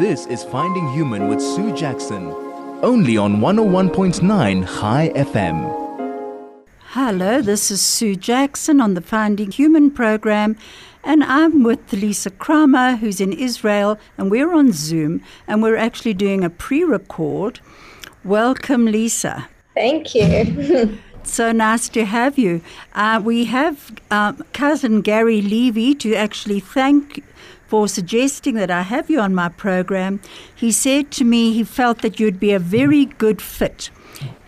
This is Finding Human with Sue Jackson, only on 101.9 Chai FM. Hello, this is Sue Jackson on the Finding Human program, and I'm with Lisa Kramer, who's in Israel, and we're on Zoom, and we're actually doing a pre record. Welcome, Lisa. Thank you. so nice to have you. Uh, we have uh, cousin Gary Levy to actually thank for suggesting that I have you on my program. He said to me he felt that you'd be a very good fit.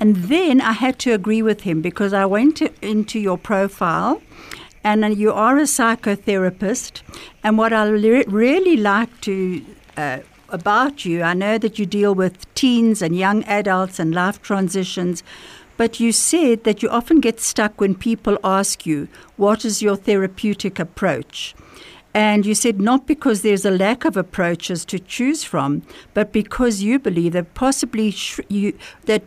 And then I had to agree with him because I went to, into your profile and you are a psychotherapist. And what I le- really like to uh, about you, I know that you deal with teens and young adults and life transitions. But you said that you often get stuck when people ask you, What is your therapeutic approach? And you said not because there's a lack of approaches to choose from, but because you believe that possibly sh- you, that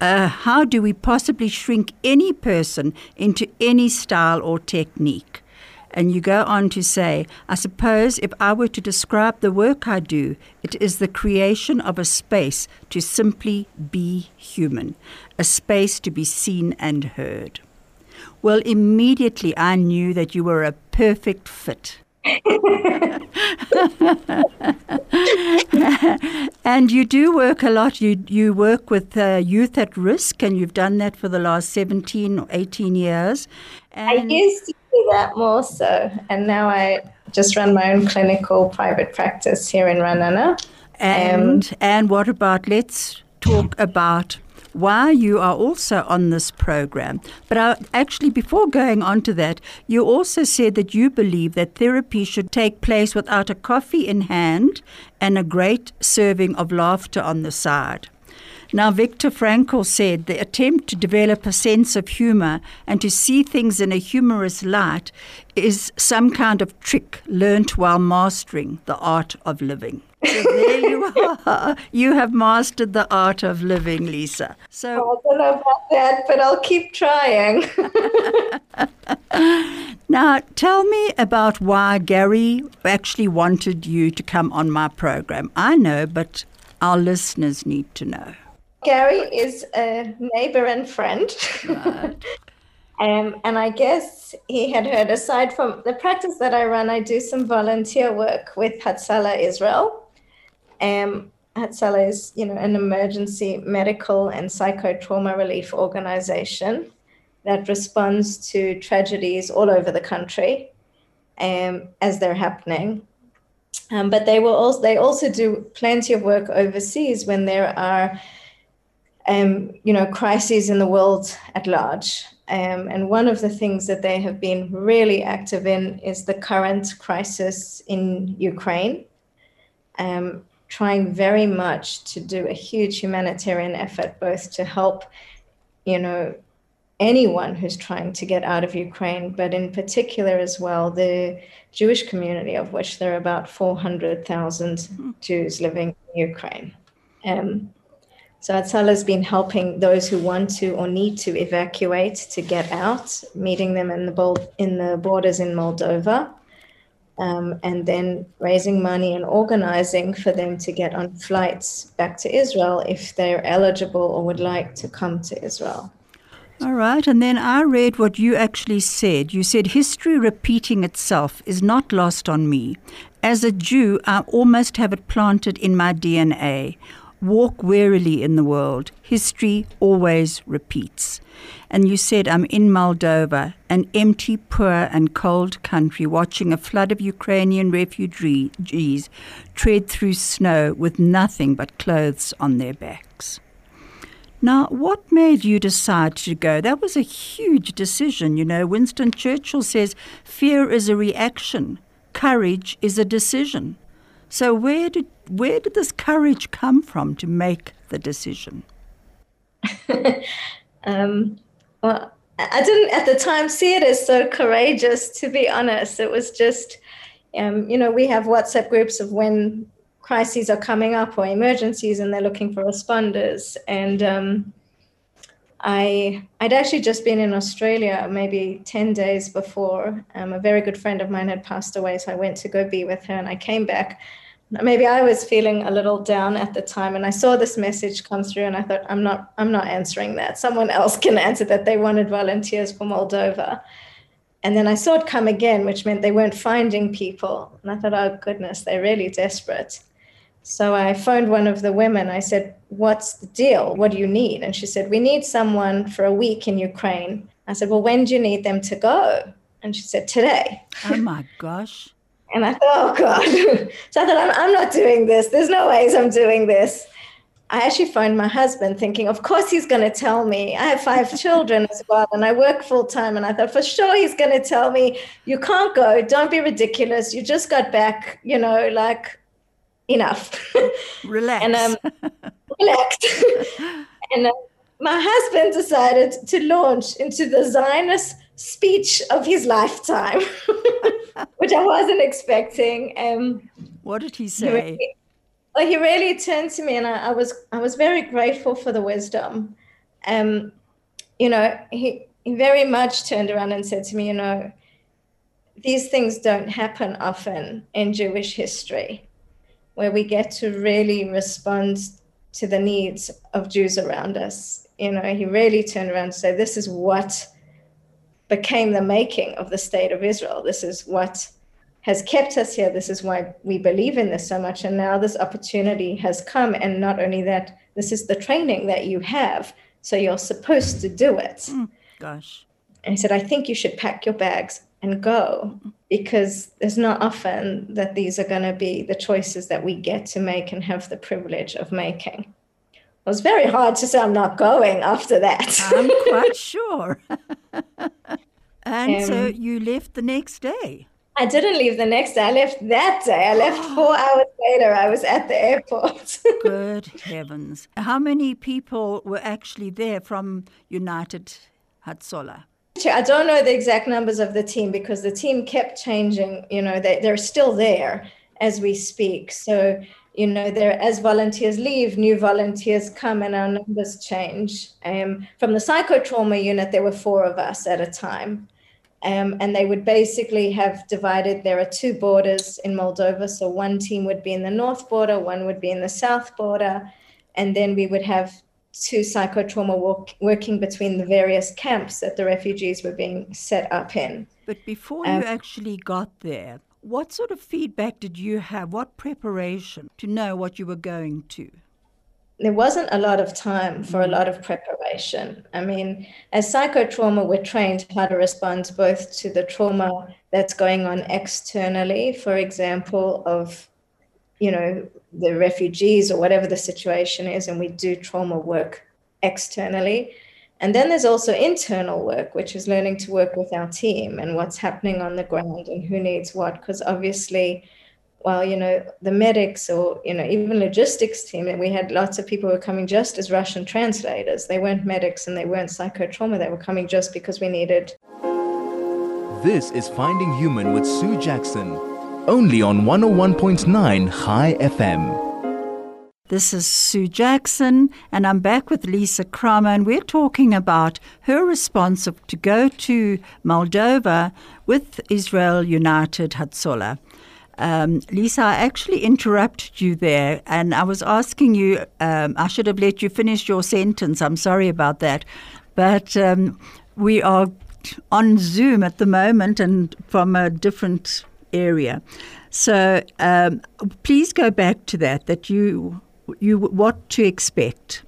uh, how do we possibly shrink any person into any style or technique? And you go on to say, I suppose if I were to describe the work I do, it is the creation of a space to simply be human, a space to be seen and heard. Well, immediately I knew that you were a perfect fit. And you do work a lot. You you work with uh, youth at risk, and you've done that for the last seventeen or eighteen years. And I used to do that more so, and now I just run my own clinical private practice here in Ra'anana. And um, and what about? Let's talk about why you are also on this program. But I, actually, before going on to that, you also said that you believe that therapy should take place without a coffee in hand and a great serving of laughter on the side. Now, Viktor Frankl said the attempt to develop a sense of humor and to see things in a humorous light is some kind of trick learnt while mastering the art of living. So there you are. You have mastered the art of living, Lisa. So oh, I don't know about that, but I'll keep trying. now, tell me about why Gary actually wanted you to come on my program. I know, but our listeners need to know. Gary is a neighbor and friend. Right. um, and I guess he had heard, aside from the practice that I run, I do some volunteer work with Hatzalah Israel. Um, Hatzalah is, you know, an emergency medical and psychotrauma relief organization that responds to tragedies all over the country um, as they're happening. Um, but they will also they also do plenty of work overseas when there are um, you know, crises in the world at large. Um, and one of the things that they have been really active in is the current crisis in Ukraine, um, trying very much to do a huge humanitarian effort, both to help, you know, anyone who's trying to get out of Ukraine, but in particular as well the Jewish community, of which there are about 400,000 hmm. Jews living in Ukraine. Um, so Hatzalah has been helping those who want to or need to evacuate to get out, meeting them in the in the borders in Moldova, um, and then raising money and organizing for them to get on flights back to Israel if they're eligible or would like to come to Israel. All right, and then I read what you actually said. You said history repeating itself is not lost on me. As a Jew, I almost have it planted in my DNA. Walk warily in the world. History always repeats. And you said, I'm in Moldova, an empty, poor, and cold country, watching a flood of Ukrainian refugees tread through snow with nothing but clothes on their backs. Now, what made you decide to go? That was a huge decision. You know, Winston Churchill says fear is a reaction, courage is a decision. So where did where did this courage come from to make the decision? um, well, I didn't at the time see it as so courageous. To be honest, it was just, um, you know, we have WhatsApp groups of when crises are coming up or emergencies, and they're looking for responders. And um, I I'd actually just been in Australia maybe ten days before. Um, a very good friend of mine had passed away, so I went to go be with her, and I came back maybe I was feeling a little down at the time and I saw this message come through and I thought I'm not I'm not answering that. Someone else can answer that they wanted volunteers for Moldova. And then I saw it come again, which meant they weren't finding people. And I thought, oh goodness, they're really desperate. So I phoned one of the women. I said, What's the deal? What do you need? And she said, We need someone for a week in Ukraine. I said, Well, when do you need them to go? And she said, Today. Oh my gosh. And I thought, oh God. so I thought, I'm, I'm not doing this. There's no ways I'm doing this. I actually phoned my husband thinking, of course he's going to tell me. I have five children as well, and I work full time. And I thought, for sure he's going to tell me, you can't go. Don't be ridiculous. You just got back, you know, like enough. Relax. and um, relaxed. and uh, my husband decided to launch into the Zionist speech of his lifetime, which I wasn't expecting. Um, what did he say? He really, well, he really turned to me, and I, I, was I was very grateful for the wisdom. Um, you know, he he very much turned around and said to me, you know, these things don't happen often in Jewish history, where we get to really respond to the needs of Jews around us. You know, he really turned around and said, this is what became the making of the state of Israel. This is what has kept us here. This is why we believe in this so much. And now this opportunity has come. And not only that, this is the training that you have. So you're supposed to do it. Mm, gosh. And he said, I think you should pack your bags and go because there's not often that these are going to be the choices that we get to make and have the privilege of making. It was very hard to say I'm not going after that. I'm quite sure. and um, so you left the next day. I didn't leave the next day. I left that day. I left four hours later. I was at the airport. Good heavens. How many people were actually there from United Hatzolah? I don't know the exact numbers of the team because the team kept changing. You know, they, they're still there as we speak. So you know, there as volunteers leave, new volunteers come, and our numbers change. Um, from the psychotrauma unit, there were four of us at a time. Um, and they would basically have divided. There are two borders in Moldova. So one team would be in the north border, one would be in the south border. And then we would have two psychotrauma work, working between the various camps that the refugees were being set up in. But before um, you actually got there, what sort of feedback did you have? What preparation to know what you were going to? There wasn't a lot of time for a mm. lot of preparation. I mean, as psychotrauma, we're trained how to respond both to the trauma that's going on externally, for example, of you know the refugees or whatever the situation is, and we do trauma work externally. And then there's also internal work, which is learning to work with our team and what's happening on the ground and who needs what. Because obviously, well, you know, the medics or, you know, even logistics team, we had lots of people who were coming just as Russian translators. They weren't medics and they weren't psychotrauma. They were coming just because we needed. This is Finding Human with Sue Jackson, only on 101.9 Chai FM. This is Sue Jackson, and I'm back with Lisa Kramer, and we're talking about her response to go to Moldova with Israel United Hatzolah. Um, Lisa, I actually interrupted you there, and I was asking you, um, I should have let you finish your sentence. I'm sorry about that. But um, we are on Zoom at the moment and from a different area. So um, please go back to that, that you you what to expect.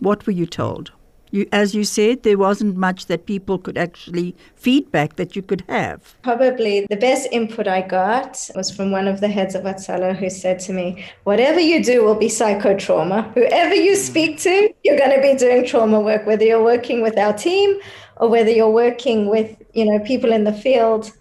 What were you told? You, as you said, there wasn't much that people could actually feedback that you could have. Probably the best input I got was from one of the heads of Hatzolah who said to me, Whatever you do will be psychotrauma. Whoever you speak to, you're going to be doing trauma work, whether you're working with our team or whether you're working with you know people in the field.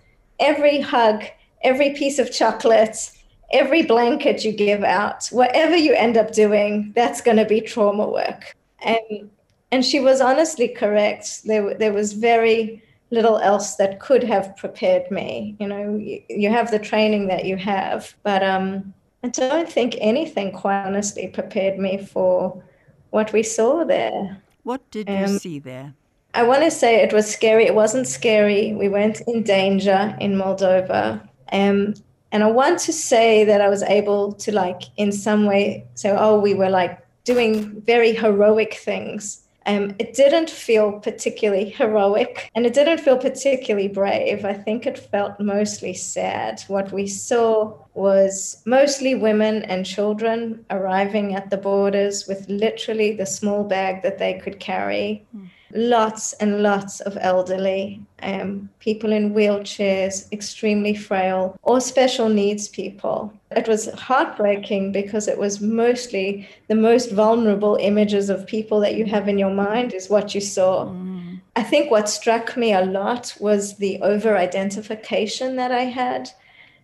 Every hug, every piece of chocolate, every blanket you give out, whatever you end up doing, that's going to be trauma work. And and she was honestly correct. There there was very little else that could have prepared me. You know, you, you have the training that you have, but um, I don't think anything, quite honestly, prepared me for what we saw there. What did um, you see there? I want to say it was scary. It wasn't scary. We weren't in danger in Moldova. Um, and I want to say that I was able to like in some way say, oh, we were like doing very heroic things um, it didn't feel particularly heroic and it didn't feel particularly brave. I think it felt mostly sad. What we saw was mostly women and children arriving at the borders with literally the small bag that they could carry. Mm lots and lots of elderly, um, people in wheelchairs, extremely frail, or special needs people. It was heartbreaking because it was mostly the most vulnerable images of people that you have in your mind, is what you saw. Mm. I think what struck me a lot was the over identification that I had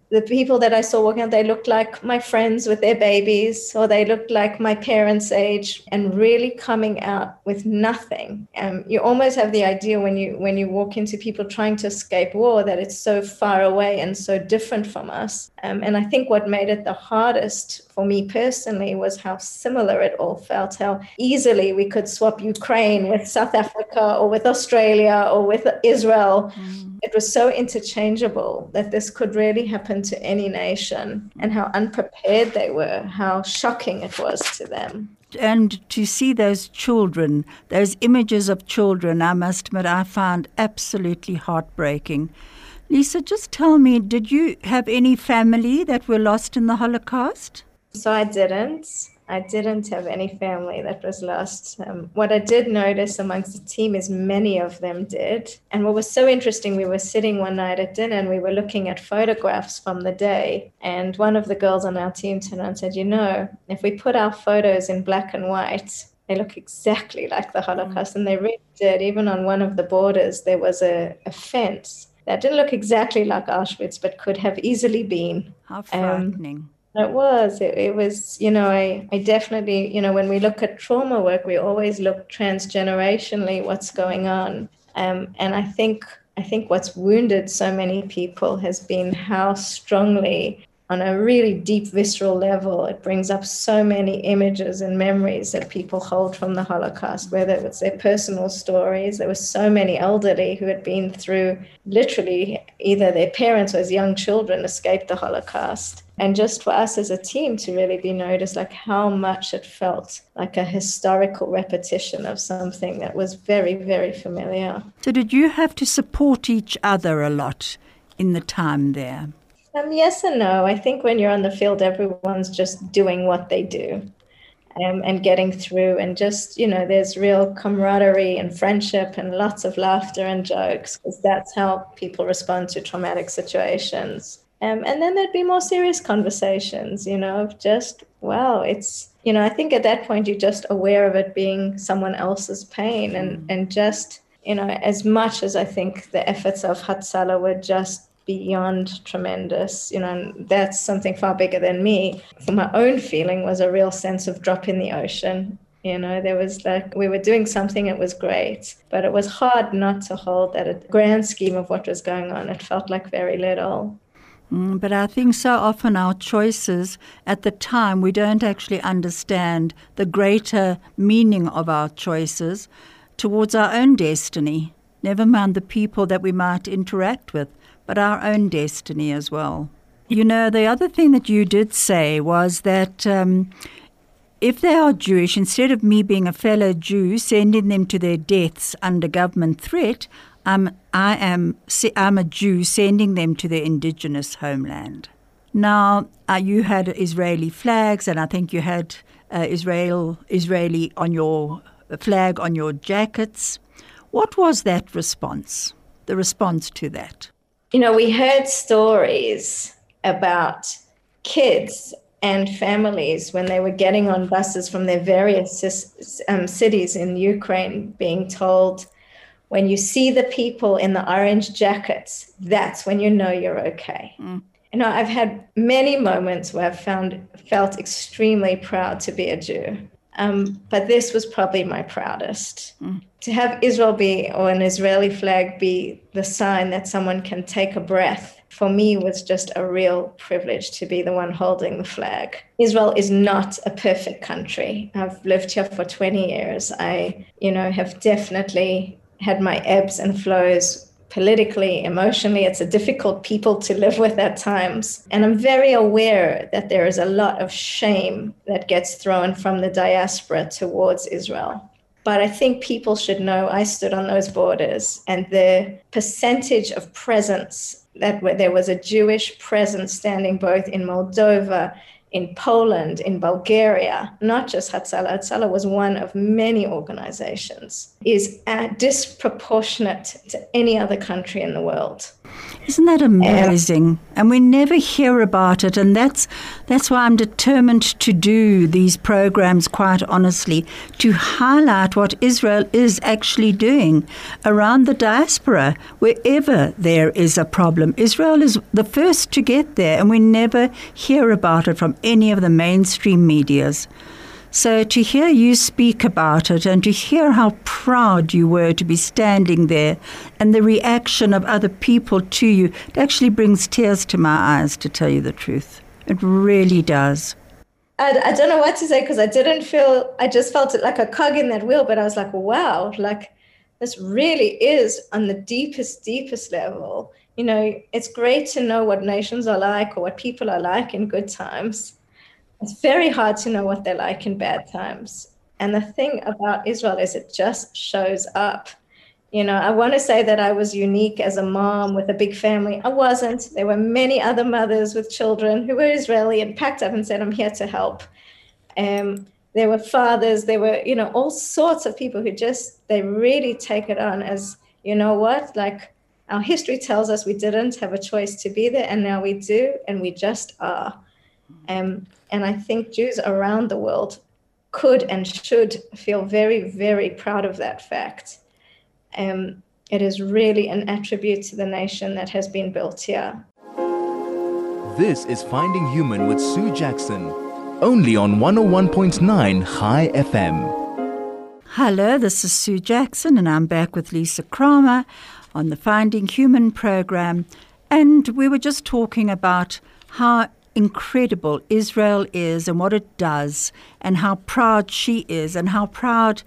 the people that I saw walking out, they looked like my friends with their babies, or they looked like my parents' age, and really coming out with nothing. Um, you almost have the idea when you when you walk into people trying to escape war that it's so far away and so different from us. Um, and I think what made it the hardest for me personally was how similar it all felt, how easily we could swap Ukraine with South Africa or with Australia or with Israel. Mm. It was so interchangeable that this could really happen to any nation, and how unprepared they were, how shocking it was to them and to see those children, those images of children, I must admit, I found absolutely heartbreaking. Lisa, just tell me, did you have any family that were lost in the Holocaust? So I didn't. I didn't have any family that was lost. Um, what I did notice amongst the team is many of them did. And what was so interesting, we were sitting one night at dinner and we were looking at photographs from the day. And one of the girls on our team turned around and said, You know, if we put our photos in black and white, they look exactly like the Holocaust. Mm. And they really did. Even on one of the borders, there was a, a fence that didn't look exactly like Auschwitz, but could have easily been. How frightening. Um, it was. It, it, was, you know, I, I definitely, you know, when we look at trauma work, we always look transgenerationally what's going on. Um, and I think I think what's wounded so many people has been how strongly on a really deep visceral level. It brings up so many images and memories that people hold from the Holocaust, whether it was their personal stories. There were so many elderly who had been through literally either their parents or as young children escaped the Holocaust. And just for us as a team to really be noticed, like how much it felt like a historical repetition of something that was very, very familiar. So, did you have to support each other a lot in the time there? Um, yes and no. I think when you're on the field, everyone's just doing what they do um, and getting through. And just, you know, there's real camaraderie and friendship and lots of laughter and jokes because that's how people respond to traumatic situations. Um, and then there'd be more serious conversations, you know, of just, wow, it's, you know, I think at that point you're just aware of it being someone else's pain and, and just, you know, as much as I think the efforts of Hatzalah were just beyond tremendous you know and that's something far bigger than me. For my own feeling was a real sense of drop in the ocean you know there was like we were doing something it was great but it was hard not to hold that a grand scheme of what was going on. It felt like very little mm, but I think so often our choices at the time, we don't actually understand the greater meaning of our choices towards our own destiny, never mind the people that we might interact with but our own destiny as well. You know, the other thing that you did say was that um, if they are Jewish, instead of me being a fellow Jew sending them to their deaths under government threat, I'm, I am I'm a Jew sending them to their indigenous homeland. Now, uh, you had Israeli flags, and I think you had uh, Israel Israeli on your flag on your jackets. What was that response? The response to that? you know, we heard stories about kids and families when they were getting on buses from their various um, cities in Ukraine being told, when you see the people in the orange jackets, that's when you know you're okay. Mm. You know, I've had many moments where I've found felt extremely proud to be a Jew. Um, but this was probably my proudest. Mm. To have Israel be, or an Israeli flag be the sign that someone can take a breath, for me was just a real privilege to be the one holding the flag. Israel is not a perfect country. I've lived here for 20 years. I, you know, have definitely had my ebbs and flows politically, emotionally. It's a difficult people to live with at times. And I'm very aware that there is a lot of shame that gets thrown from the diaspora towards Israel. But I think people should know I stood on those borders and the percentage of presence that there was a Jewish presence standing both in Moldova in Poland, in Bulgaria, not just Hatzalah, Hatzalah was one of many organizations, is disproportionate to any other country in the world. Isn't that amazing? and we never hear about it, and that's that's why I'm determined to do these programs quite honestly, to highlight what Israel is actually doing around the diaspora, wherever there is a problem. Israel is the first to get there, and we never hear about it from any of the mainstream medias. So to hear you speak about it and to hear how proud you were to be standing there and the reaction of other people to you, it actually brings tears to my eyes, to tell you the truth. It really does. I, I don't know what to say because I didn't feel, I just felt it like a cog in that wheel, but I was like, wow, like this really is on the deepest, deepest level. You know, it's great to know what nations are like or what people are like in good times it's very hard to know what they're like in bad times. And the thing about Israel is it just shows up. You know, I want to say that I was unique as a mom with a big family. I wasn't. There were many other mothers with children who were Israeli and packed up and said, I'm here to help. Um, there were fathers, there were, you know, all sorts of people who just, they really take it on as, you know what, like our history tells us we didn't have a choice to be there, and now we do, and we just are. Um, and I think Jews around the world could and should feel very, very proud of that fact. Um, it is really an attribute to the nation that has been built here. This is Finding Human with Sue Jackson, only on 101.9 Chai FM. Hello, this is Sue Jackson, and I'm back with Lisa Kramer on the Finding Human program. And we were just talking about how incredible Israel is and what it does, and how proud she is, and how proud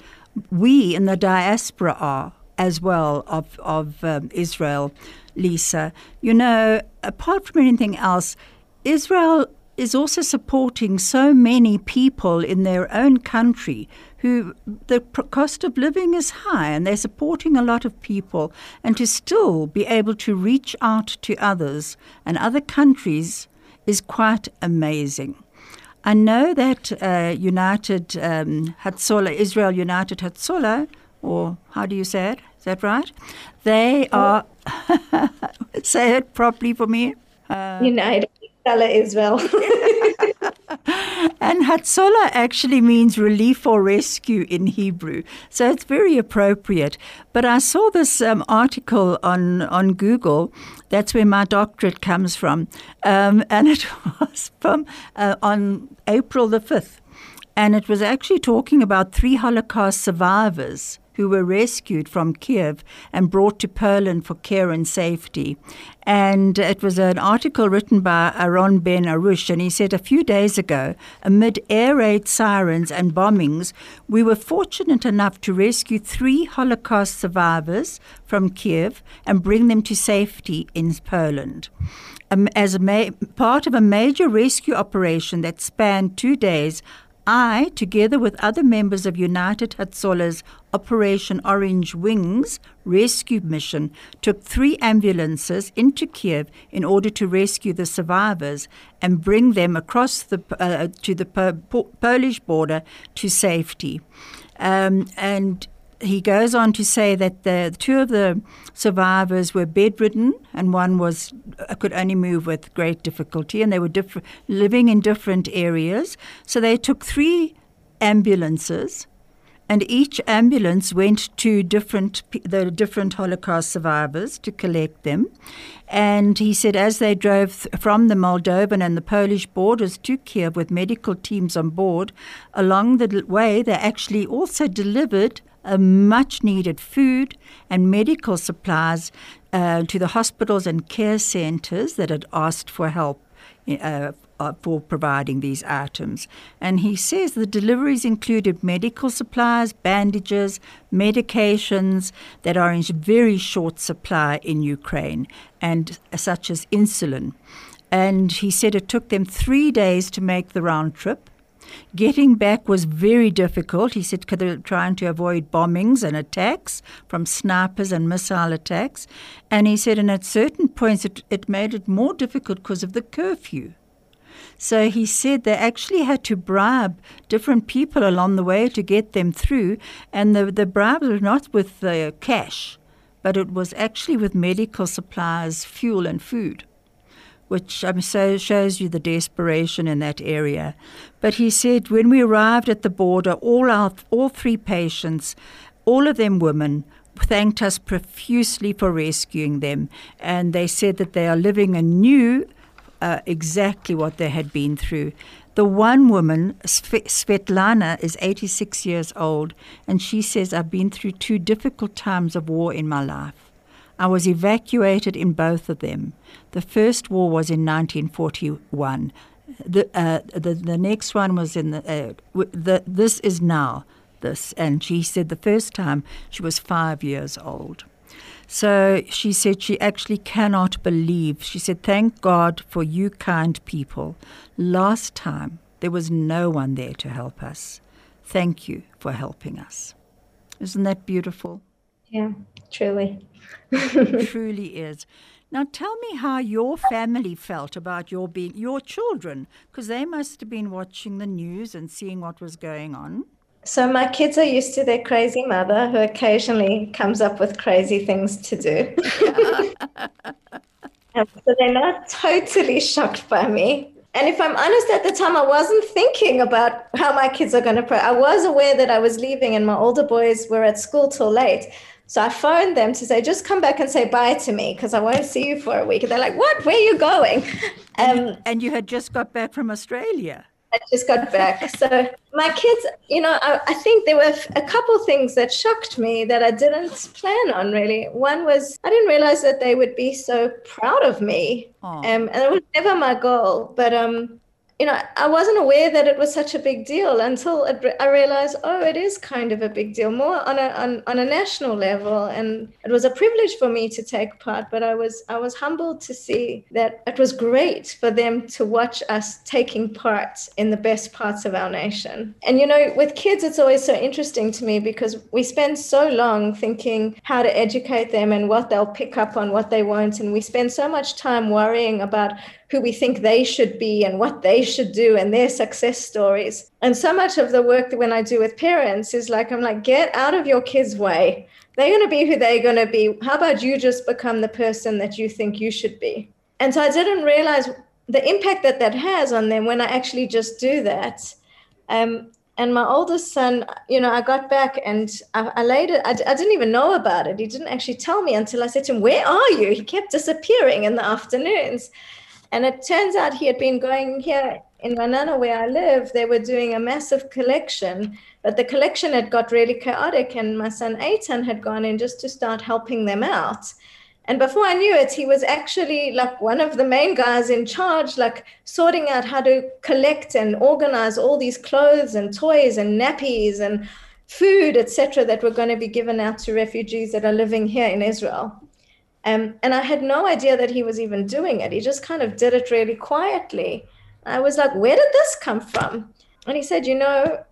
we in the diaspora are as well of, of um, Israel, Lisa. You know, apart from anything else, Israel is also supporting so many people in their own country who the cost of living is high and they're supporting a lot of people and to still be able to reach out to others and other countries is quite amazing. I know that uh, United um, Hatzolah, Israel United Hatzolah, or how do you say it? Is that right? They are, say it properly for me. Uh, United Israel. and Hatzolah actually means relief or rescue in Hebrew, so it's very appropriate. But I saw this um, article on, on Google, that's where my doctorate comes from, um, and it was from uh, on April the 5th. And it was actually talking about three Holocaust survivors who were rescued from Kiev and brought to Poland for care and safety. And it was an article written by Aaron Ben Arush, and he said a few days ago, amid air raid sirens and bombings, we were fortunate enough to rescue three Holocaust survivors from Kiev and bring them to safety in Poland. Um, as a ma- part of a major rescue operation that spanned two days, I, together with other members of United Hatzolah's Operation Orange Wings rescue mission, took three ambulances into Kiev in order to rescue the survivors and bring them across the, uh, to the po- Polish border to safety. Um, and he goes on to say that the two of the survivors were bedridden and one was uh, could only move with great difficulty and they were diff- living in different areas so they took three ambulances and each ambulance went to different the different Holocaust survivors to collect them. And he said, as they drove from the Moldovan and the Polish borders to Kiev with medical teams on board, along the way they actually also delivered much needed food and medical supplies uh, to the hospitals and care centres that had asked for help uh, uh, for providing these items. And he says the deliveries included medical supplies, bandages, medications that are in very short supply in Ukraine, and such as insulin. And he said it took them three days to make the round trip. Getting back was very difficult. He said trying to avoid bombings and attacks from snipers and missile attacks. And he said, and at certain points, it, it made it more difficult because of the curfew. So he said they actually had to bribe different people along the way to get them through, and the, the bribes were not with the cash, but it was actually with medical supplies, fuel, and food which um, so shows you the desperation in that area. But he said when we arrived at the border, all our all three patients, all of them women, thanked us profusely for rescuing them, and they said that they are living anew uh, exactly what they had been through. The one woman, Svetlana, is 86 years old, and she says, I've been through two difficult times of war in my life. I was evacuated in both of them. The first war was in 1941. The, uh, the, the next one was in the, uh, the, this is now this. And she said the first time she was five years old. So she said she actually cannot believe. She said, Thank God for you kind people. Last time there was no one there to help us. Thank you for helping us. Isn't that beautiful? Yeah, truly. truly is. Now tell me how your family felt about your being your children, because they must have been watching the news and seeing what was going on. So my kids are used to their crazy mother, who occasionally comes up with crazy things to do. Um, so they're not totally shocked by me. And if I'm honest, at the time, I wasn't thinking about how my kids are going to pray. I was aware that I was leaving, and my older boys were at school till late. So I phoned them to say, just come back and say bye to me because I won't see you for a week. And they're like, what? Where are you going? Um, and you had just got back from Australia. I just got back. So my kids, you know, I, I, think there were a couple things that shocked me that I didn't plan on really. One was I didn't realize that they would be so proud of me. Um, and it was never my goal. But um, you know, I wasn't aware that it was such a big deal until it, I realized, oh, it is kind of a big deal, more on a on, on a national level. And it was a privilege for me to take part, but I was I was humbled to see that it was great for them to watch us taking part in the best parts of our nation. And you know, with kids, it's always so interesting to me because we spend so long thinking how to educate them and what they'll pick up on, what they won't, and we spend so much time worrying about who we think they should be and what they should do and their success stories. And so much of the work that when I do with parents is like, I'm like, get out of your kids' way. They're going to be who they're going to be. How about you just become the person that you think you should be? And so I didn't realize the impact that that has on them when I actually just do that. Um, and my oldest son, you know, I got back and I, I laid it. I, I, didn't even know about it. He didn't actually tell me until I said to him, "Where are you?" He kept disappearing in the afternoons, and it turns out he had been going here in Ra'anana, where I live, they were doing a massive collection, but the collection had got really chaotic, and my son Aitan had gone in just to start helping them out. And before I knew it, he was actually like one of the main guys in charge, like sorting out how to collect and organize all these clothes and toys and nappies and food, etc., that were going to be given out to refugees that are living here in Israel. Um, and I had no idea that he was even doing it. He just kind of did it really quietly. I was like, where did this come from? And he said, you know,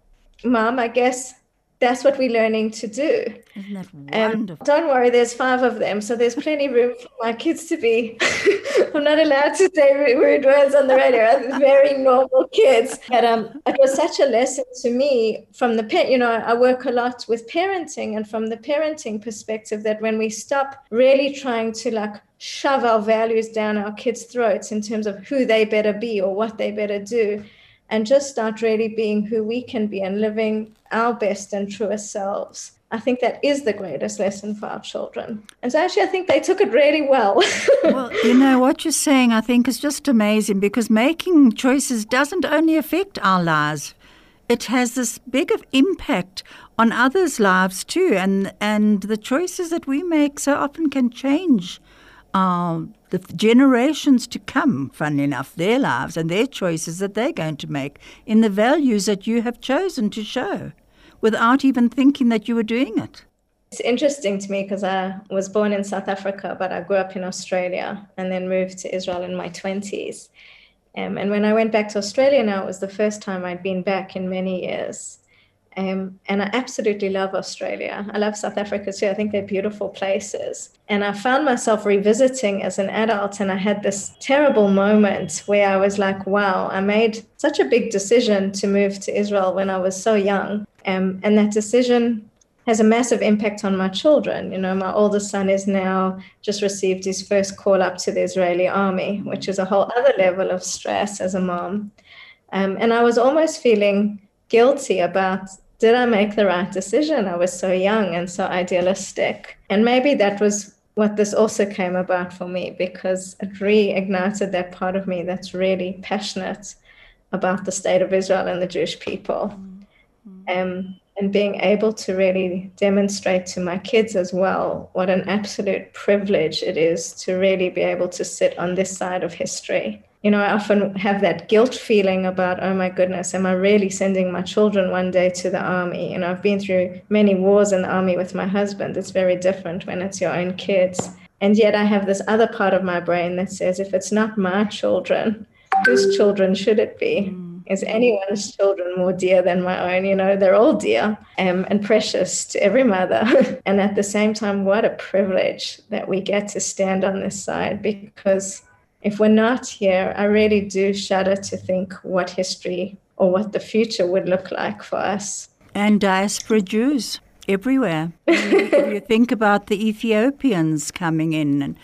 mom, I guess that's what we're learning to do. Isn't that um, wonderful? Um, don't worry, there's five of them, so there's plenty of room for my kids to be. I'm not allowed to say rude words on the radio. very normal kids. But um, it was such a lesson to me from the parent. You know, I work a lot with parenting, and from the parenting perspective, that when we stop really trying to like shove our values down our kids' throats in terms of who they better be or what they better do and just start really being who we can be and living our best and truest selves. I think that is the greatest lesson for our children. And so actually, I think they took it really well. well, you know, what you're saying, I think, is just amazing because making choices doesn't only affect our lives, it has this big of impact on others' lives too. And, and the choices that we make so often can change our the generations to come, funnily enough, their lives and their choices that they're going to make in the values that you have chosen to show without even thinking that you were doing it. It's interesting to me because I was born in South Africa, but I grew up in Australia and then moved to Israel in my 20s. Um, and when I went back to Australia now, it was the first time I'd been back in many years. Um, and I absolutely love Australia. I love South Africa too. I think they're beautiful places. And I found myself revisiting as an adult, and I had this terrible moment where I was like, wow, I made such a big decision to move to Israel when I was so young. Um, and that decision has a massive impact on my children. You know, my oldest son is now just received his first call up to the Israeli army, which is a whole other level of stress as a mom. Um, and I was almost feeling guilty about did I make the right decision? I was so young and so idealistic. And maybe that was what this also came about for me because it reignited that part of me that's really passionate about the state of Israel and the Jewish people. Mm-hmm. Um, and being able to really demonstrate to my kids as well what an absolute privilege it is to really be able to sit on this side of history. You know, I often have that guilt feeling about, oh my goodness, am I really sending my children one day to the army? You know, I've been through many wars in the army with my husband. It's very different when it's your own kids. And yet I have this other part of my brain that says, if it's not my children, whose children should it be? Mm is anyone's children more dear than my own? You know, they're all dear um, and precious to every mother. and at the same time, what a privilege that we get to stand on this side because if we're not here, I really do shudder to think what history or what the future would look like for us. And diaspora Jews everywhere. you think about the Ethiopians coming in and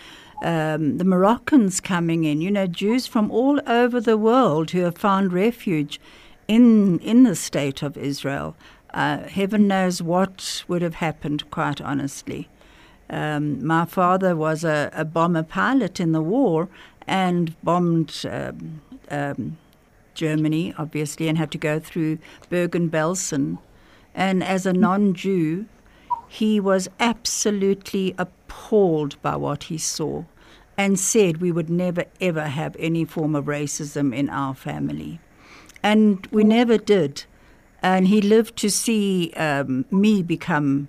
um, the Moroccans coming in, you know, Jews from all over the world who have found refuge in, in the state of Israel. Uh, heaven knows what would have happened, quite honestly. Um, my father was a, a, bomber pilot in the war and bombed um, um, Germany, obviously, and had to go through Bergen Belsen. And as a non Jew, he was absolutely appalled by what he saw and said we would never ever have any form of racism in our family. And we never did. And he lived to see um, me become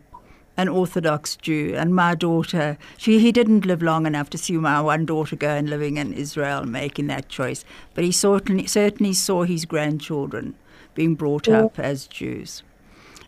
an Orthodox Jew, and my daughter. She, he didn't live long enough to see my one daughter go and living in Israel, making that choice. But he certainly certainly saw his grandchildren being brought yeah. up as Jews,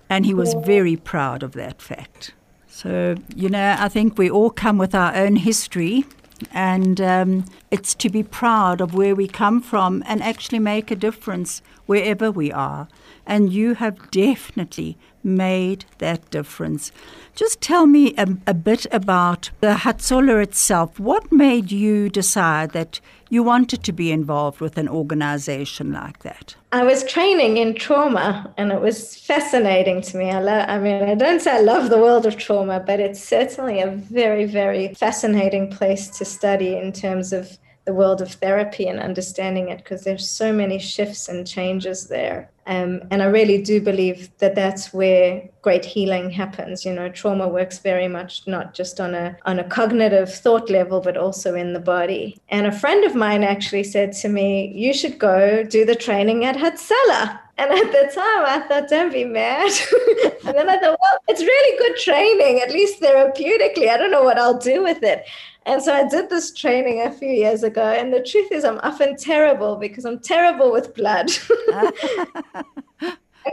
and he was yeah. very proud of that fact. So you know, I think we all come with our own history, and um, it's to be proud of where we come from and actually make a difference wherever we are. And you have definitely made that difference. Just tell me a, a bit about the Hatzolah itself. What made you decide that you wanted to be involved with an organization like that? I was training in trauma and it was fascinating to me. I, lo- I mean, I don't say I love the world of trauma, but it's certainly a very, very fascinating place to study in terms of the world of therapy and understanding it because there's so many shifts and changes there. Um, and I really do believe that that's where great healing happens. You know, trauma works very much not just on a on a cognitive thought level, but also in the body. And a friend of mine actually said to me, "You should go do the training at Hatzalah." And at the time, I thought, don't be mad. and then I thought, well, it's really good training, at least therapeutically. I don't know what I'll do with it. And so I did this training a few years ago. And the truth is, I'm often terrible because I'm terrible with blood.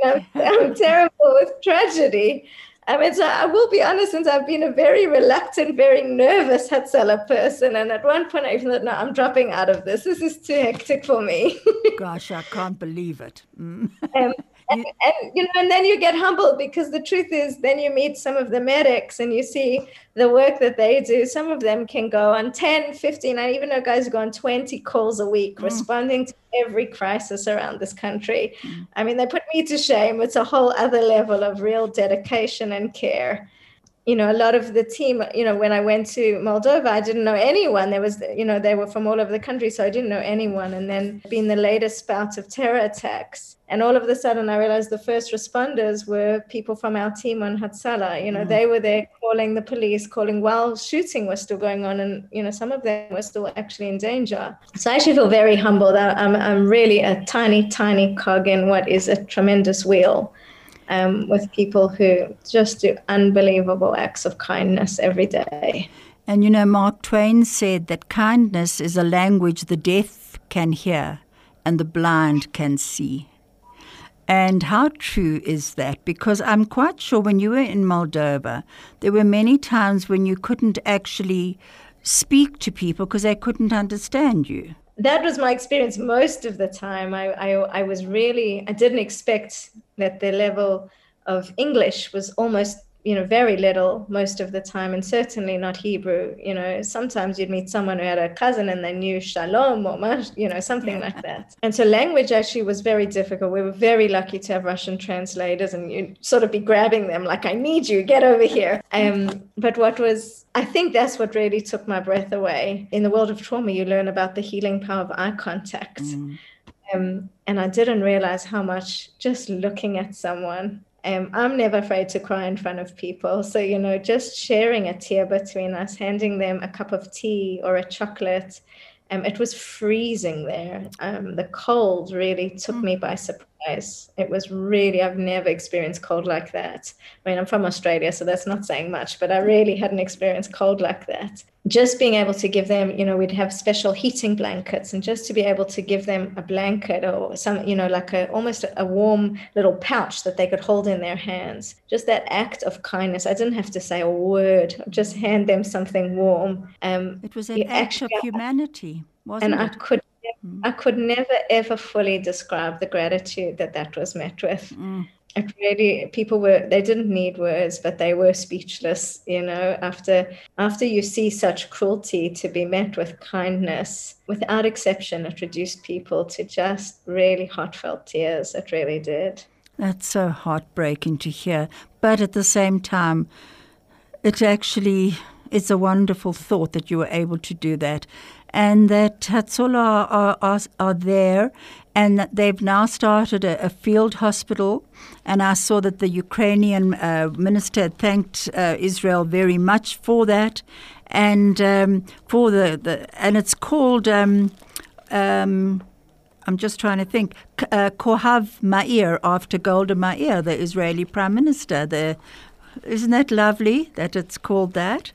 I'm, I'm, terrible with tragedy. I mean, so I will be honest, since I've been a very reluctant, very nervous Hatzalah person. And at one point, I even thought, no, I'm dropping out of this. This is too hectic for me. Gosh, I can't believe it. Mm. um, and, and, you know, and then you get humbled because the truth is, then you meet some of the medics and you see the work that they do. Some of them can go on 10, 15, I even know guys who go on 20 calls a week, mm. responding to every crisis around this country. Mm. I mean, they put me to shame. It's a whole other level of real dedication and care. You know, a lot of the team, you know, when I went to Moldova, I didn't know anyone. There was, you know, they were from all over the country, so I didn't know anyone. And then being the latest bout of terror attacks, and all of a sudden I realized the first responders were people from our team on Hatzalah. You know, mm-hmm. they were there calling the police, calling while shooting was still going on, and you know, some of them were still actually in danger. So I actually feel very humbled. I'm, I'm really a tiny, tiny cog in what is a tremendous wheel um, with people who just do unbelievable acts of kindness every day. And you know, Mark Twain said that kindness is a language the deaf can hear and the blind can see. And how true is that? Because I'm quite sure when you were in Moldova, there were many times when you couldn't actually speak to people because they couldn't understand you that was my experience most of the time. I, I, I was really, I didn't expect that the level of English was almost you know very little most of the time and certainly not hebrew. You know sometimes you'd meet someone who had a cousin and they knew shalom or you know something yeah. like that. And so language actually was very difficult. We were very lucky to have russian translators and you'd sort of be grabbing them like i need you get over here. Um, but what was i think that's what really took my breath away. In the world of trauma you learn about the healing power of eye contact. Mm. um, and i didn't realize how much just looking at someone um, I'm never afraid to cry in front of people. So, you know, just sharing a tear between us, handing them a cup of tea or a chocolate, um, it was freezing there. Um, the cold really took me by surprise. It was really, I've never experienced cold like that. I mean, I'm from Australia, so that's not saying much, but I really hadn't experienced cold like that just being able to give them, you know, we'd have special heating blankets and just to be able to give them a blanket or some, you know, like a almost a warm little pouch that they could hold in their hands. Just that act of kindness. I didn't have to say a word, just hand them something warm. Um, it was an act of humanity, wasn't and it? And I could I could never ever fully describe the gratitude that that was met with. Mm. It really people were they didn't need words but they were speechless you know after after you see such cruelty to be met with kindness without exception it reduced people to just really heartfelt tears. It really did. That's so heartbreaking to hear. But at the same time it actually it's a wonderful thought that you were able to do that and that Hatzalah are, are, are there and they've now started a, a, field hospital. And I saw that the Ukrainian uh, minister thanked uh, Israel very much for that, and um, for the, the and it's called. Um, um, I'm just trying to think. Uh, Kohav Meir after Golda Meir, the Israeli prime minister. The, isn't that lovely that it's called that?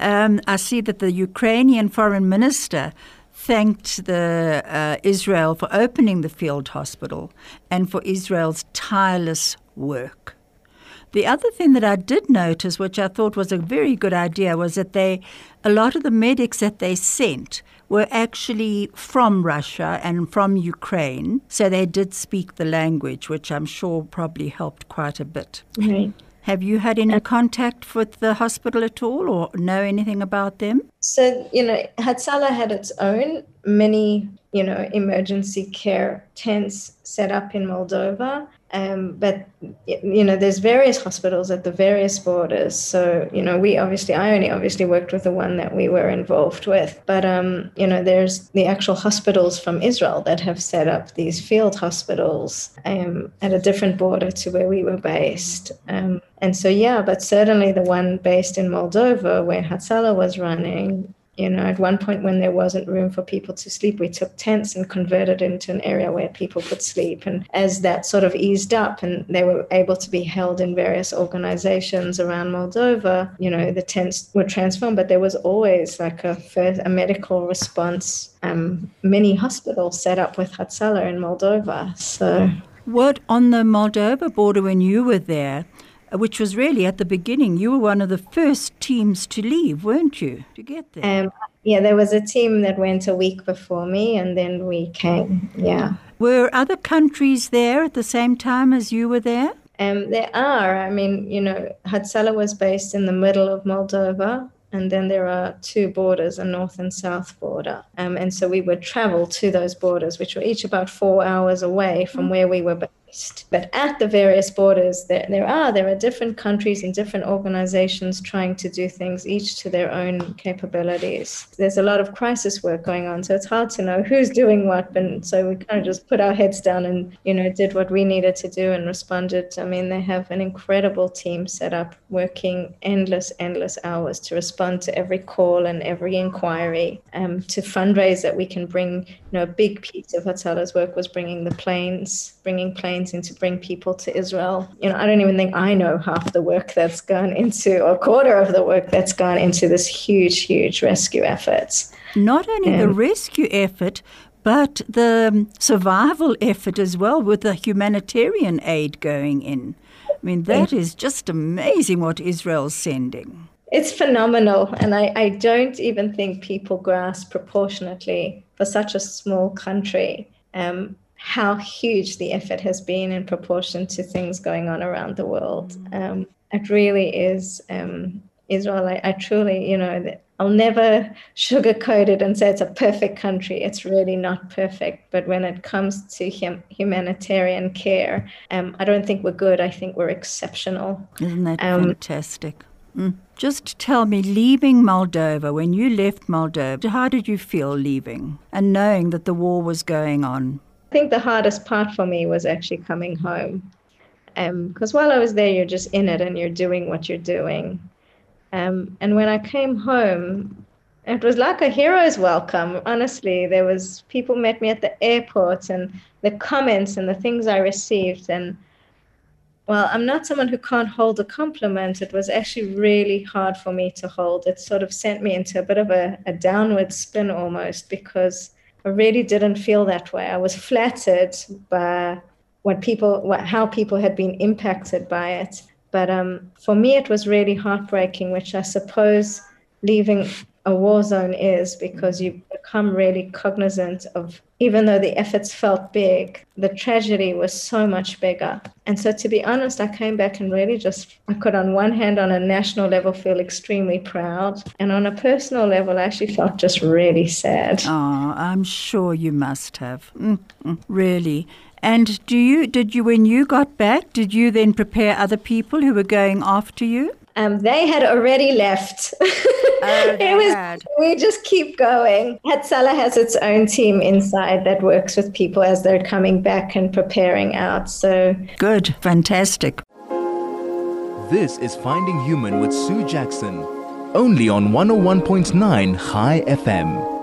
Um, I see that the Ukrainian foreign minister thanked the uh, Israel for opening the field hospital and for Israel's tireless work. The other thing that I did notice, which I thought was a very good idea, was that they, a lot of the medics that they sent were actually from Russia and from Ukraine, so they did speak the language, which I'm sure probably helped quite a bit. Right. Have you had any uh, contact with the hospital at all or know anything about them? So, you know, Hatzalah had its own many, you know, emergency care tents set up in Moldova. Um, but you know, there's various hospitals at the various borders. So you know, we obviously, I only obviously worked with the one that we were involved with. But um, you know, there's the actual hospitals from Israel that have set up these field hospitals um, at a different border to where we were based. Um, and so yeah, but certainly the one based in Moldova, where Hatzalah was running, you know, at one point when there wasn't room for people to sleep, we took tents and converted into an area where people could sleep. And as that sort of eased up and they were able to be held in various organizations around Moldova, you know, the tents were transformed, but there was always like a first, a medical response um, mini hospital set up with Hatzalah in Moldova. So what on the Moldova border when you were there? Which was really at the beginning. You were one of the first teams to leave, weren't you, to get there? Um, yeah, there was a team that went a week before me, and then we came. Yeah. Were other countries there at the same time as you were there? Um, there are. I mean, you know, Hatzalah was based in the middle of Moldova, and then there are two borders, a north and south border. Um, and so we would travel to those borders, which were each about four hours away from mm. where we were but at the various borders, there, there are there are different countries and different organizations trying to do things, each to their own capabilities. There's a lot of crisis work going on, so it's hard to know who's doing what. And so we kind of just put our heads down and you know did what we needed to do and responded. I mean, they have an incredible team set up, working endless, endless hours to respond to every call and every inquiry, um, to fundraise that we can bring. You know, a big piece of Hatzalah's work was bringing the planes, bringing planes to bring people to Israel. You know, I don't even think I know half the work that's gone into, or a quarter of the work that's gone into this huge, huge rescue efforts. Not only um, the rescue effort, but the survival effort as well, with the humanitarian aid going in. I mean, that is just amazing what Israel's sending. It's phenomenal. And I, I don't even think people grasp proportionately for such a small country um, how huge the effort has been in proportion to things going on around the world. Mm. Um, it really is um, Israel. I, I, truly, you know, I'll never sugarcoat it and say it's a perfect country. It's really not perfect. But when it comes to hum- humanitarian care, um, I don't think we're good. I think we're exceptional. Isn't that um, fantastic? Mm. Just tell me, leaving Moldova, when you left Moldova, how did you feel leaving and knowing that the war was going on? Think the hardest part for me was actually coming home. Because um, while I was there, you're just in it and you're doing what you're doing. Um, and when I came home, it was like a hero's welcome. Honestly, there was people met me at the airport, and the comments and the things I received. And well, I'm not someone who can't hold a compliment. It was actually really hard for me to hold. It sort of sent me into a bit of a, a downward spin almost because I really didn't feel that way. I was flattered by what people, what, how people had been impacted by it. But um, for me, it was really heartbreaking, which I suppose leaving a war zone is because you become really cognizant of even though the efforts felt big, the tragedy was so much bigger. And so, to be honest, I came back and really just, I could, on one hand, on a national level, feel extremely proud. And on a personal level, I actually felt just really sad. Oh, I'm sure you must have. Mm-hmm. Really. And do you, did you, when you got back, did you then prepare other people who were going after you? Um, they had already left. Oh, it was had. we just keep going. Hatzalah has its own team inside that works with people as they're coming back and preparing out. So good, fantastic. This is Finding Human with Sue Jackson, only on 101.9 Chai FM.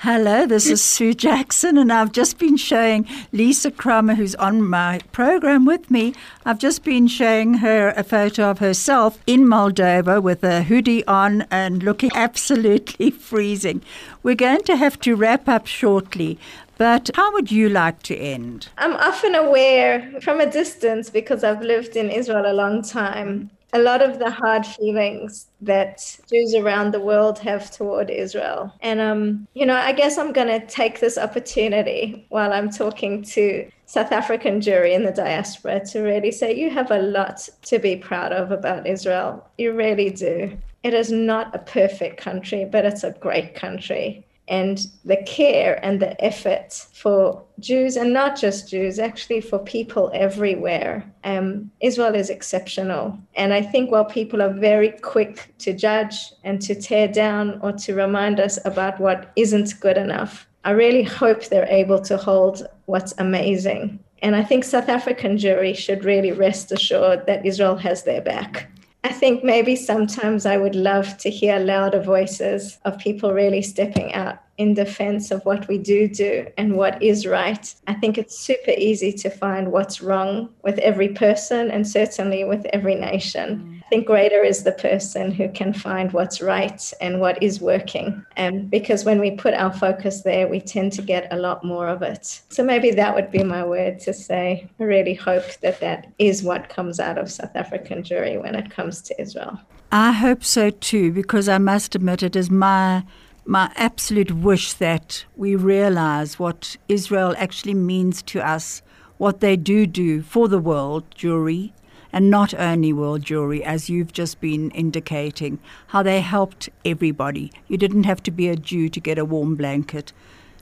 Hello, this is Sue Jackson, and I've just been showing Lisa Kramer, who's on my program with me. I've just been showing her a photo of herself in Moldova with a hoodie on and looking absolutely freezing. We're going to have to wrap up shortly, but how would you like to end? I'm often aware from a distance because I've lived in Israel a long time a lot of the hard feelings that Jews around the world have toward Israel. And, um, you know, I guess I'm going to take this opportunity while I'm talking to South African Jewry in the diaspora to really say you have a lot to be proud of about Israel. You really do. It is not a perfect country, but it's a great country and the care and the effort for Jews and not just Jews, actually for people everywhere. Um, Israel is exceptional. And I think while people are very quick to judge and to tear down or to remind us about what isn't good enough, I really hope they're able to hold what's amazing. And I think South African Jewry should really rest assured that Israel has their back. I think maybe sometimes I would love to hear louder voices of people really stepping out in defense of what we do do and what is right. I think it's super easy to find what's wrong with every person and certainly with every nation. I think greater is the person who can find what's right and what is working. And because when we put our focus there, we tend to get a lot more of it. So maybe that would be my word to say. I really hope that that is what comes out of South African Jewry when it comes to Israel. I hope so too, because I must admit it is my my absolute wish that we realize what Israel actually means to us, what they do do for the world Jewry, and not only World Jewry, as you've just been indicating, how they helped everybody. You didn't have to be a Jew to get a warm blanket.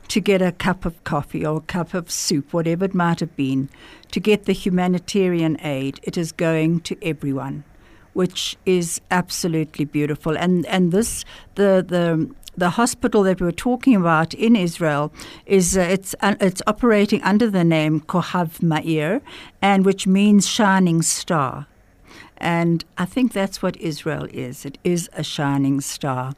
to get a cup of coffee or a cup of soup, whatever it might have been, to get the humanitarian aid. It is going to everyone, which is absolutely beautiful. And and this the the the hospital that we were talking about in Israel is uh, it's uh, it's operating under the name Kohav Ma'ir, and which means shining star. And I think that's what Israel is. It is a shining star.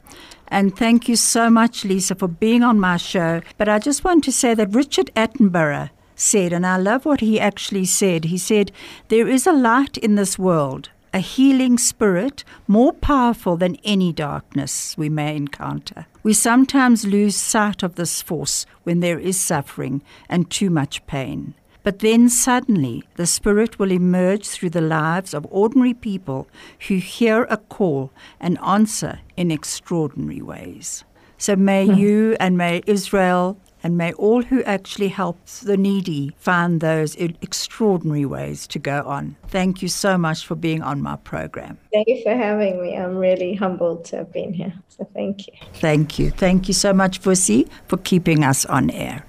And thank you so much, Lisa, for being on my show. But I just want to say that Richard Attenborough said, and I love what he actually said. He said, There is a light in this world, a healing spirit more powerful than any darkness we may encounter. We sometimes lose sight of this force when there is suffering and too much pain. But then suddenly the Spirit will emerge through the lives of ordinary people who hear a call and answer in extraordinary ways. So may mm. you and may Israel and may all who actually help the needy find those extraordinary ways to go on. Thank you so much for being on my program. Thank you for having me. I'm really humbled to have been here. So thank you. Thank you. Thank you so much, Fusi, for keeping us on air.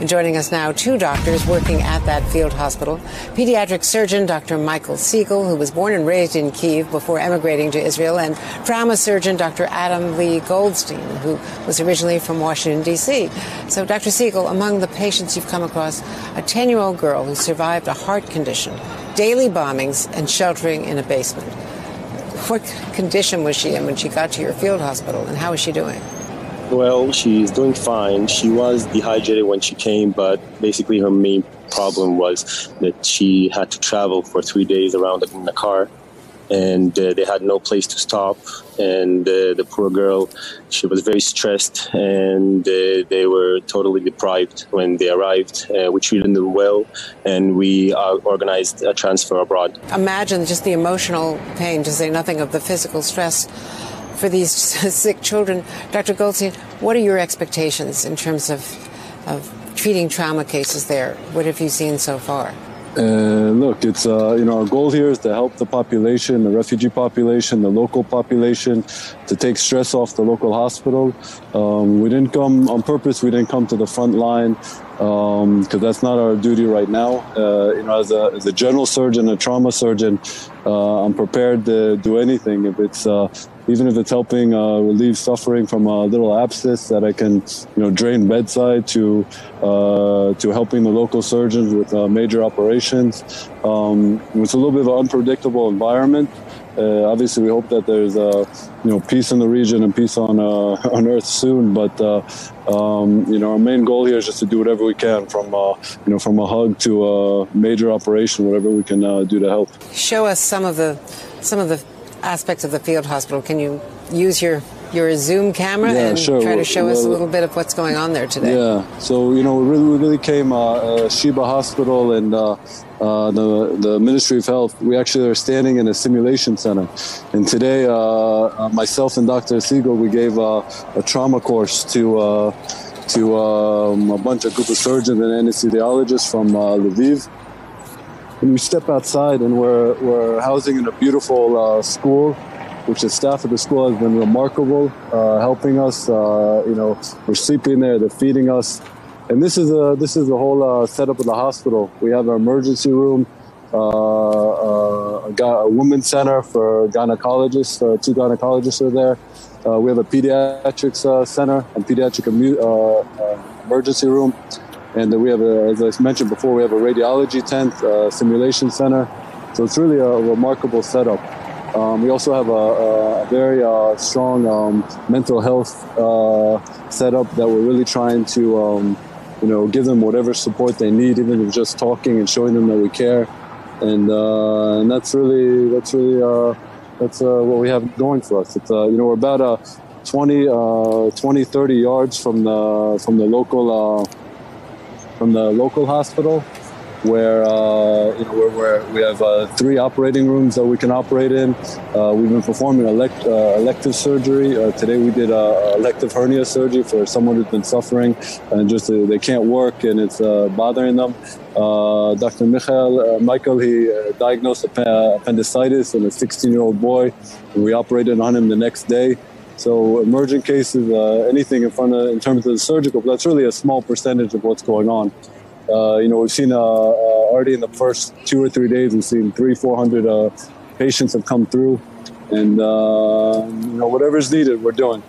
And joining us now, two doctors working at that field hospital. Pediatric surgeon Dr. Michael Siegel, who was born and raised in Kiev before emigrating to Israel, and trauma surgeon Dr. Adam Lee Goldstein, who was originally from Washington, D.C. So, Dr. Siegel, among the patients you've come across, a 10 year old girl who survived a heart condition, daily bombings, and sheltering in a basement. What condition was she in when she got to your field hospital, and how is she doing? Well, she's doing fine. She was dehydrated when she came, but basically her main problem was that she had to travel for three days around in the car, and uh, they had no place to stop. And uh, the poor girl, she was very stressed, and uh, they were totally deprived when they arrived. Uh, we treated them well, and we uh, organized a transfer abroad. Imagine just the emotional pain, to say nothing of the physical stress for these sick children. Dr. Goldstein, what are your expectations in terms of, of treating trauma cases there? What have you seen so far? Uh, look, it's uh, you know our goal here is to help the population, the refugee population, the local population, to take stress off the local hospital. Um, we didn't come on purpose. We didn't come to the front line because um, that's not our duty right now. Uh, you know, as a, as a general surgeon, a trauma surgeon, uh, I'm prepared to do anything if it's uh, even if it's helping uh, relieve suffering from a little abscess that I can, you know, drain bedside to uh, to helping the local surgeons with uh, major operations. Um, it's a little bit of an unpredictable environment. Uh, obviously, we hope that there's uh, you know peace in the region and peace on uh, on Earth soon. But um, you know, our main goal here is just to do whatever we can, from you know from a hug to a major operation, whatever we can do to help. Show us some of the some of the aspects of the field hospital. Can you use your your Zoom camera yeah, and sure. try to show well, us a little bit of what's going on there today? Yeah. So you know, we really, we really came uh, uh, Sheba Hospital and. Uh, uh, the the Ministry of Health. We actually are standing in a simulation center, and today, uh, uh, myself and Dr. Siegel, we gave a trauma course to to um, a bunch of group of surgeons and anesthesiologists from Lviv when we step outside and we're, we're housing in a beautiful uh, school, which the staff of the school has been remarkable, uh, helping us. Uh, you know, we're sleeping there, they're feeding us, and this is a this is the whole uh, setup of the hospital. We have an emergency room, uh, uh, a, a center for gynecologists. two gynecologists are there. we have a pediatrics center and pediatric emergency room. And we have, a, as I mentioned before, we have a radiology tent, uh, simulation center. So it's really a remarkable setup. Um, we also have a, a very uh, strong um, mental health uh, setup that we're really trying to, um, you know, give them whatever support they need, even if just talking and showing them that we care. And uh, and that's really that's really uh, that's uh, what we have going for us. It's you know we're about 20, 20 30 yards from the from the local from the local hospital, where uh, you know where, we have uh, three operating rooms that we can operate in. Uh, we've been performing elect, uh, elective surgery. Uh, today we did uh, elective hernia surgery for someone who's been suffering and just they can't work and it's bothering them. Dr. Michael, Michael, he diagnosed appendicitis in a 16-year-old boy, we operated on him the next day. So emergent cases, uh, anything in front of in terms of the surgical, but that's really a small percentage of what's going on. Uh, you know, we've seen uh, uh, already in the first two or three days, we've seen three, four hundred uh, patients have come through, and you know whatever's needed, we're doing.